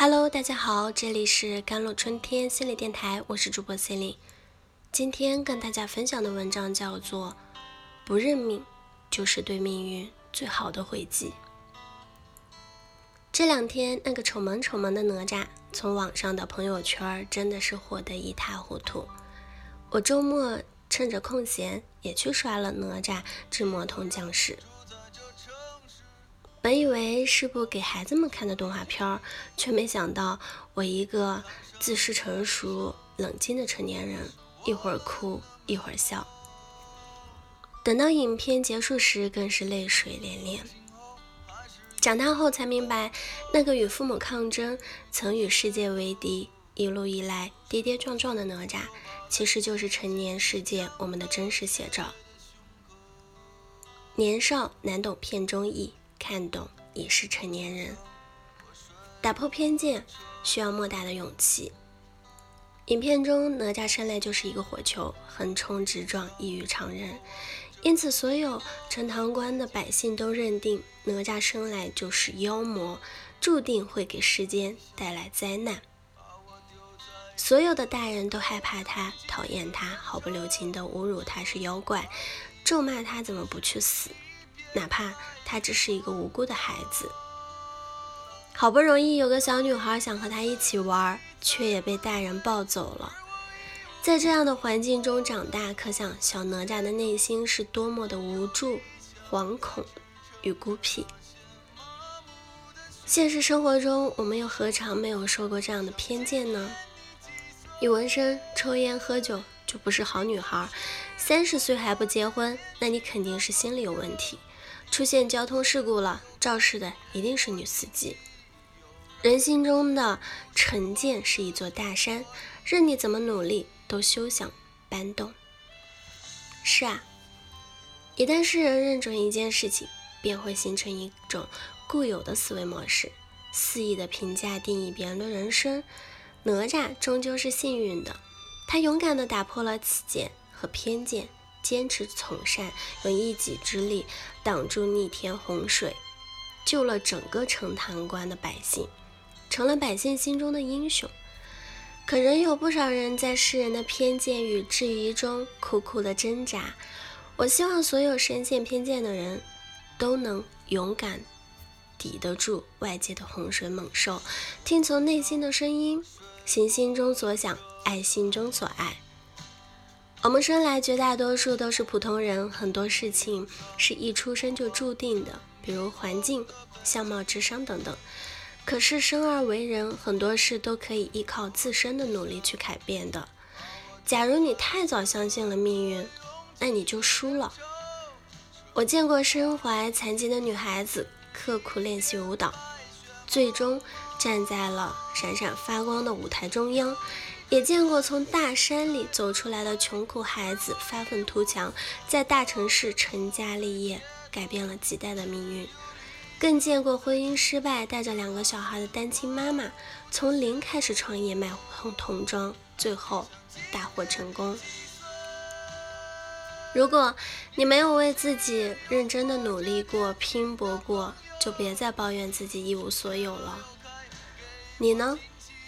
Hello，大家好，这里是甘露春天心理电台，我是主播 c e l i n e 今天跟大家分享的文章叫做《不认命就是对命运最好的回击》。这两天，那个丑萌丑萌的哪吒从网上的朋友圈真的是火得一塌糊涂。我周末趁着空闲也去刷了哪吒之魔童降世。本以为是部给孩子们看的动画片，却没想到我一个自视成熟、冷静的成年人，一会儿哭一会儿笑。等到影片结束时，更是泪水连连。长大后才明白，那个与父母抗争、曾与世界为敌、一路以来跌跌撞撞的哪吒，其实就是成年世界我们的真实写照。年少难懂片中意，看懂已是成年人。打破偏见需要莫大的勇气。影片中，哪吒生来就是一个火球，横冲直撞，异于常人。因此，所有陈塘关的百姓都认定哪吒生来就是妖魔，注定会给世间带来灾难。所有的大人都害怕他，讨厌他，毫不留情地侮辱他是妖怪，咒骂他怎么不去死，哪怕他只是一个无辜的孩子。好不容易有个小女孩想和他一起玩，却也被大人抱走了。在这样的环境中长大，可想小哪吒的内心是多么的无助、惶恐与孤僻。现实生活中，我们又何尝没有受过这样的偏见呢？你纹身、抽烟、喝酒就不是好女孩，三十岁还不结婚，那你肯定是心理有问题。出现交通事故了，肇事的一定是女司机。人心中的成见是一座大山，任你怎么努力。都休想搬动。是啊，一旦世人认准一件事情，便会形成一种固有的思维模式，肆意的评价、定义别人的人生。哪吒终究是幸运的，他勇敢的打破了起见和偏见，坚持从善，用一己之力挡住逆天洪水，救了整个陈塘关的百姓，成了百姓心中的英雄。可仍有不少人在世人的偏见与质疑中苦苦的挣扎。我希望所有深陷偏见的人都能勇敢抵得住外界的洪水猛兽，听从内心的声音，行心中所想，爱心中所爱。我们生来绝大多数都是普通人，很多事情是一出生就注定的，比如环境、相貌、智商等等。可是生而为人，很多事都可以依靠自身的努力去改变的。假如你太早相信了命运，那你就输了。我见过身怀残疾的女孩子刻苦练习舞蹈，最终站在了闪闪发光的舞台中央；也见过从大山里走出来的穷苦孩子发愤图强，在大城市成家立业，改变了几代的命运。更见过婚姻失败，带着两个小孩的单亲妈妈，从零开始创业卖童童装，最后大获成功。如果你没有为自己认真的努力过、拼搏过，就别再抱怨自己一无所有了。你呢？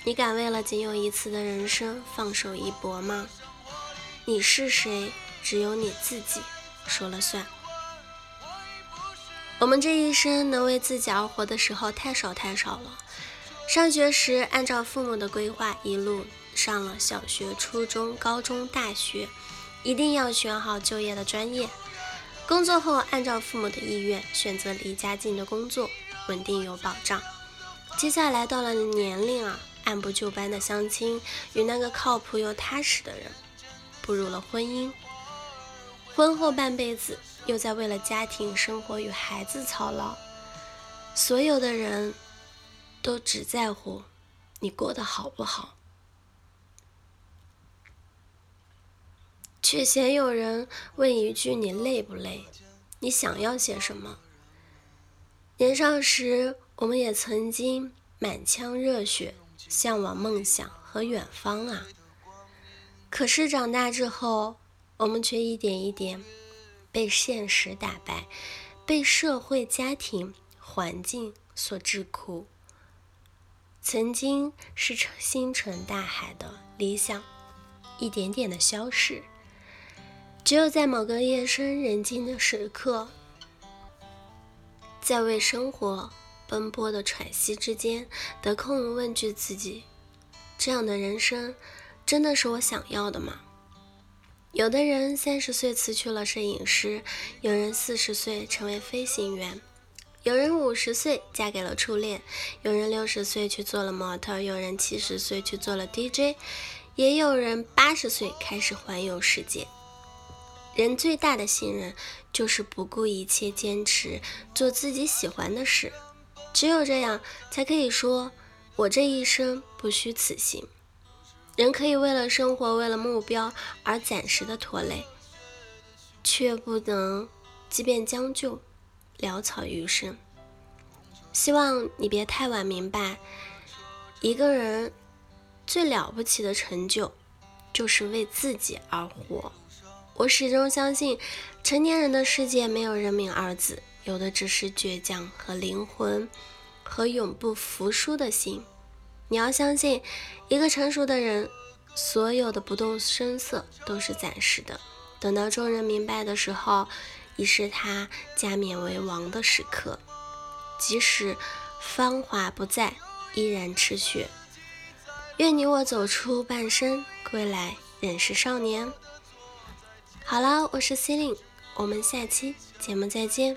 你敢为了仅有一次的人生放手一搏吗？你是谁？只有你自己说了算。我们这一生能为自己而活的时候太少太少了。上学时按照父母的规划一路上了小学、初中、高中、大学，一定要选好就业的专业。工作后按照父母的意愿选择离家近的工作，稳定有保障。接下来到了年龄啊，按部就班的相亲，与那个靠谱又踏实的人，步入了婚姻。婚后半辈子。又在为了家庭生活与孩子操劳，所有的人都只在乎你过得好不好，却鲜有人问一句你累不累？你想要些什么？年少时，我们也曾经满腔热血，向往梦想和远方啊。可是长大之后，我们却一点一点。被现实打败，被社会、家庭、环境所桎梏，曾经是星辰大海的理想，一点点的消逝。只有在某个夜深人静的时刻，在为生活奔波的喘息之间，得空问句自己：这样的人生，真的是我想要的吗？有的人三十岁辞去了摄影师，有人四十岁成为飞行员，有人五十岁嫁给了初恋，有人六十岁去做了模特，有人七十岁去做了 DJ，也有人八十岁开始环游世界。人最大的信任就是不顾一切坚持做自己喜欢的事，只有这样才可以说我这一生不虚此行。人可以为了生活，为了目标而暂时的拖累，却不能即便将就，潦草余生。希望你别太晚明白，一个人最了不起的成就，就是为自己而活。我始终相信，成年人的世界没有人命二字，有的只是倔强和灵魂，和永不服输的心。你要相信，一个成熟的人，所有的不动声色都是暂时的。等到众人明白的时候，已是他加冕为王的时刻。即使芳华不在，依然赤血。愿你我走出半生，归来仍是少年。好了，我是 C 令，我们下期节目再见。